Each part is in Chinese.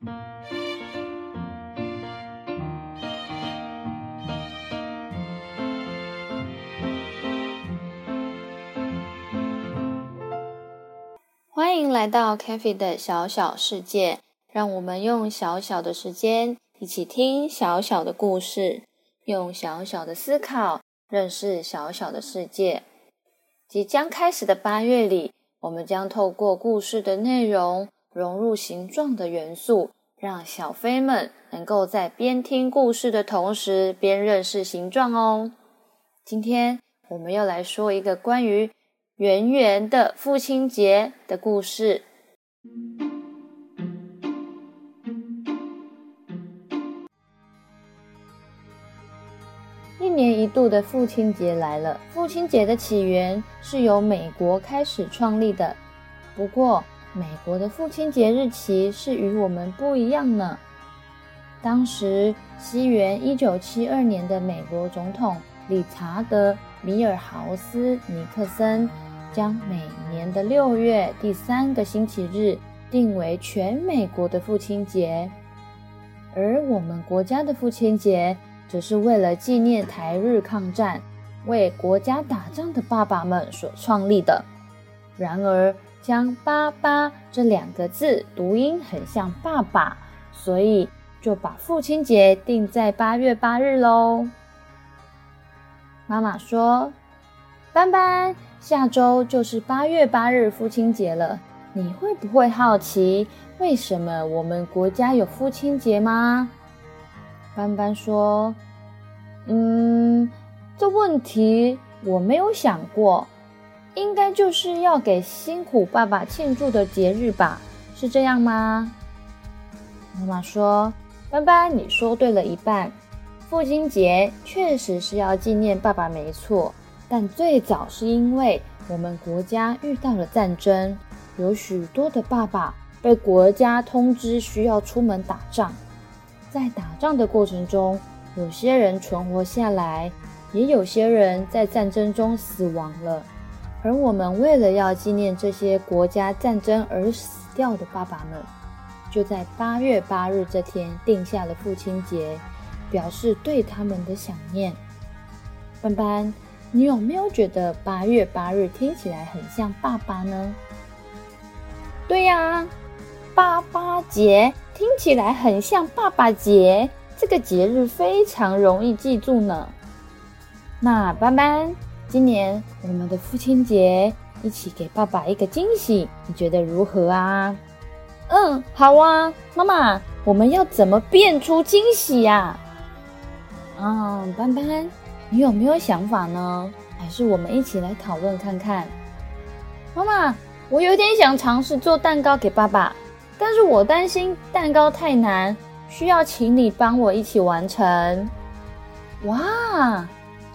欢迎来到 c a f e 的小小世界，让我们用小小的时间一起听小小的故事，用小小的思考认识小小的世界。即将开始的八月里，我们将透过故事的内容融入形状的元素，让小飞们能够在边听故事的同时边认识形状哦。今天我们要来说一个关于。圆圆的父亲节的故事。一年一度的父亲节来了。父亲节的起源是由美国开始创立的，不过美国的父亲节日期是与我们不一样呢。当时，西元一九七二年的美国总统理查德·米尔豪斯·尼克森。将每年的六月第三个星期日定为全美国的父亲节，而我们国家的父亲节则是为了纪念台日抗战、为国家打仗的爸爸们所创立的。然而，将“爸爸”这两个字读音很像“爸爸”，所以就把父亲节定在八月八日喽。妈妈说：“斑斑。”下周就是八月八日父亲节了，你会不会好奇为什么我们国家有父亲节吗？斑斑说：“嗯，这问题我没有想过，应该就是要给辛苦爸爸庆祝的节日吧？是这样吗？”妈妈说：“斑斑，你说对了一半，父亲节确实是要纪念爸爸，没错。”但最早是因为我们国家遇到了战争，有许多的爸爸被国家通知需要出门打仗，在打仗的过程中，有些人存活下来，也有些人在战争中死亡了。而我们为了要纪念这些国家战争而死掉的爸爸们，就在八月八日这天定下了父亲节，表示对他们的想念。班班。你有没有觉得八月八日听起来很像爸爸呢？对呀，爸爸节听起来很像爸爸节，这个节日非常容易记住呢。那斑斑，今年我们的父亲节一起给爸爸一个惊喜，你觉得如何啊？嗯，好啊，妈妈，我们要怎么变出惊喜呀？嗯，班班。你有没有想法呢？还是我们一起来讨论看看。妈妈，我有点想尝试做蛋糕给爸爸，但是我担心蛋糕太难，需要请你帮我一起完成。哇，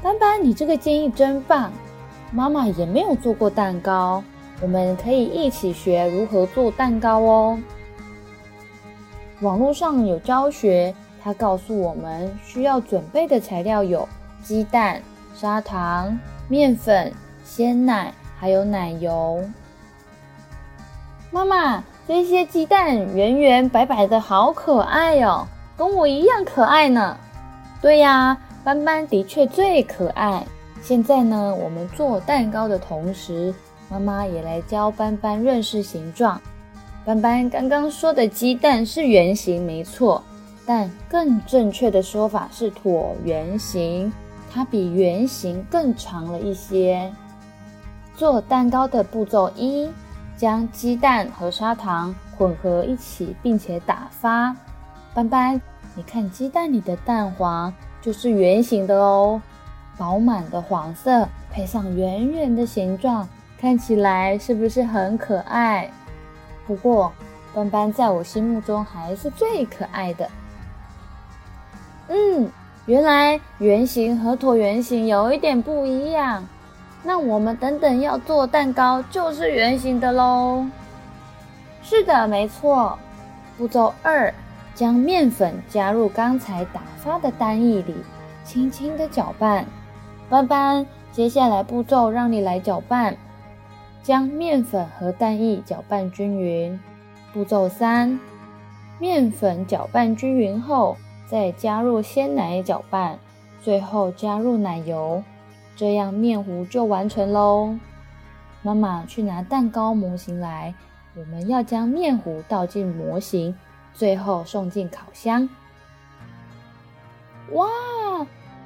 斑斑，你这个建议真棒！妈妈也没有做过蛋糕，我们可以一起学如何做蛋糕哦。网络上有教学，他告诉我们需要准备的材料有。鸡蛋、砂糖、面粉、鲜奶，还有奶油。妈妈，这些鸡蛋圆圆白白的，好可爱哦，跟我一样可爱呢。对呀，斑斑的确最可爱。现在呢，我们做蛋糕的同时，妈妈也来教斑斑认识形状。斑斑刚刚说的鸡蛋是圆形，没错，但更正确的说法是椭圆形。它比圆形更长了一些。做蛋糕的步骤一：将鸡蛋和砂糖混合一起，并且打发。斑斑，你看鸡蛋里的蛋黄就是圆形的哦，饱满的黄色配上圆圆的形状，看起来是不是很可爱？不过，斑斑在我心目中还是最可爱的。嗯。原来圆形和椭圆形有一点不一样，那我们等等要做蛋糕就是圆形的喽。是的，没错。步骤二，将面粉加入刚才打发的蛋液里，轻轻的搅拌。斑斑，接下来步骤让你来搅拌，将面粉和蛋液搅拌均匀。步骤三，面粉搅拌均匀后，再加入鲜奶搅拌，最后加入奶油，这样面糊就完成喽。妈妈去拿蛋糕模型来，我们要将面糊倒进模型，最后送进烤箱。哇，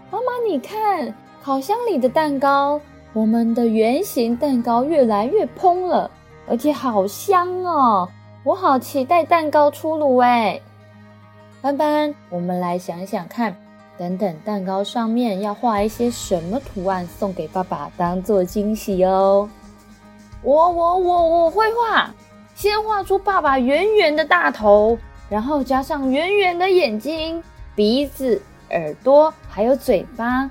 妈妈你看，烤箱里的蛋糕，我们的圆形蛋糕越来越蓬了，而且好香哦！我好期待蛋糕出炉哎。斑斑，我们来想想看，等等蛋糕上面要画一些什么图案送给爸爸当做惊喜哦。我我我我会画，先画出爸爸圆圆的大头，然后加上圆圆的眼睛、鼻子、耳朵，还有嘴巴。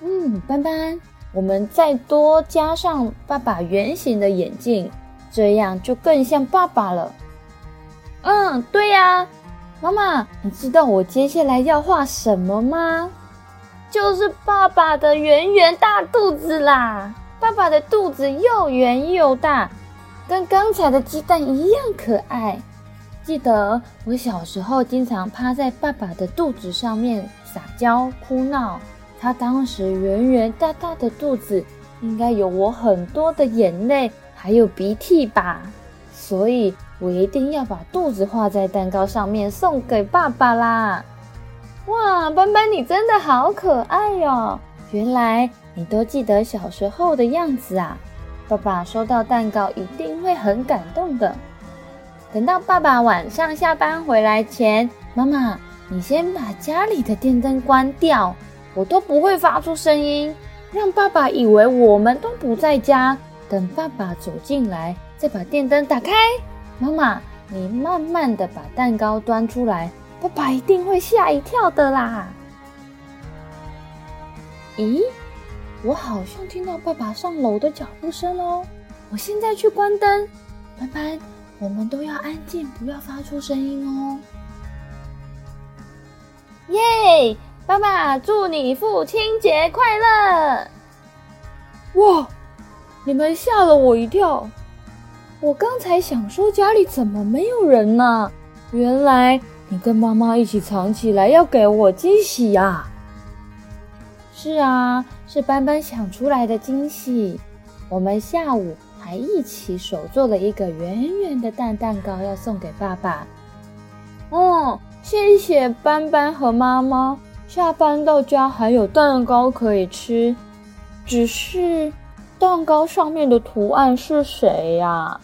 嗯，斑斑，我们再多加上爸爸圆形的眼镜，这样就更像爸爸了。嗯，对呀，妈妈，你知道我接下来要画什么吗？就是爸爸的圆圆大肚子啦。爸爸的肚子又圆又大，跟刚才的鸡蛋一样可爱。记得我小时候经常趴在爸爸的肚子上面撒娇哭闹，他当时圆圆大大的肚子应该有我很多的眼泪还有鼻涕吧，所以我一定要把肚子画在蛋糕上面送给爸爸啦！哇，斑斑你真的好可爱哟！原来。你都记得小时候的样子啊！爸爸收到蛋糕一定会很感动的。等到爸爸晚上下班回来前，妈妈，你先把家里的电灯关掉，我都不会发出声音，让爸爸以为我们都不在家。等爸爸走进来，再把电灯打开。妈妈，你慢慢的把蛋糕端出来，爸爸一定会吓一跳的啦。咦？我好像听到爸爸上楼的脚步声哦！我现在去关灯。斑斑，我们都要安静，不要发出声音哦。耶！爸爸，祝你父亲节快乐！哇！你们吓了我一跳。我刚才想说家里怎么没有人呢？原来你跟妈妈一起藏起来，要给我惊喜呀！是啊，是斑斑想出来的惊喜。我们下午还一起手做了一个圆圆的蛋蛋糕，要送给爸爸。哦，谢谢斑斑和妈妈。下班到家还有蛋糕可以吃。只是蛋糕上面的图案是谁呀？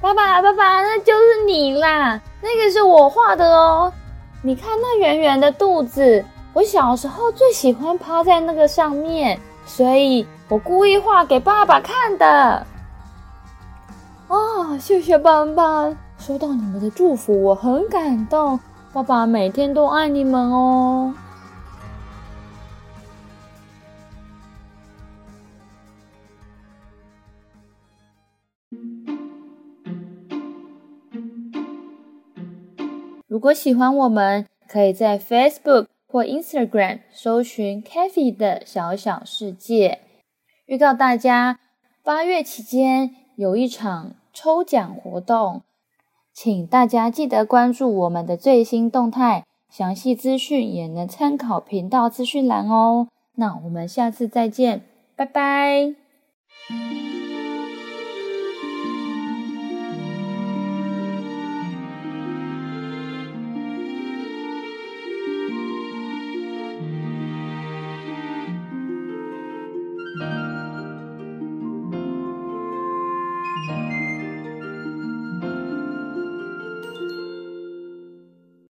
爸爸，爸爸，那就是你啦！那个是我画的哦。你看那圆圆的肚子。我小时候最喜欢趴在那个上面，所以我故意画给爸爸看的。啊，谢谢斑斑，收到你们的祝福，我很感动。爸爸每天都爱你们哦。如果喜欢我们，可以在 Facebook。或 Instagram 搜寻 Kathy 的小小世界，预告大家八月期间有一场抽奖活动，请大家记得关注我们的最新动态，详细资讯也能参考频道资讯栏哦。那我们下次再见，拜拜。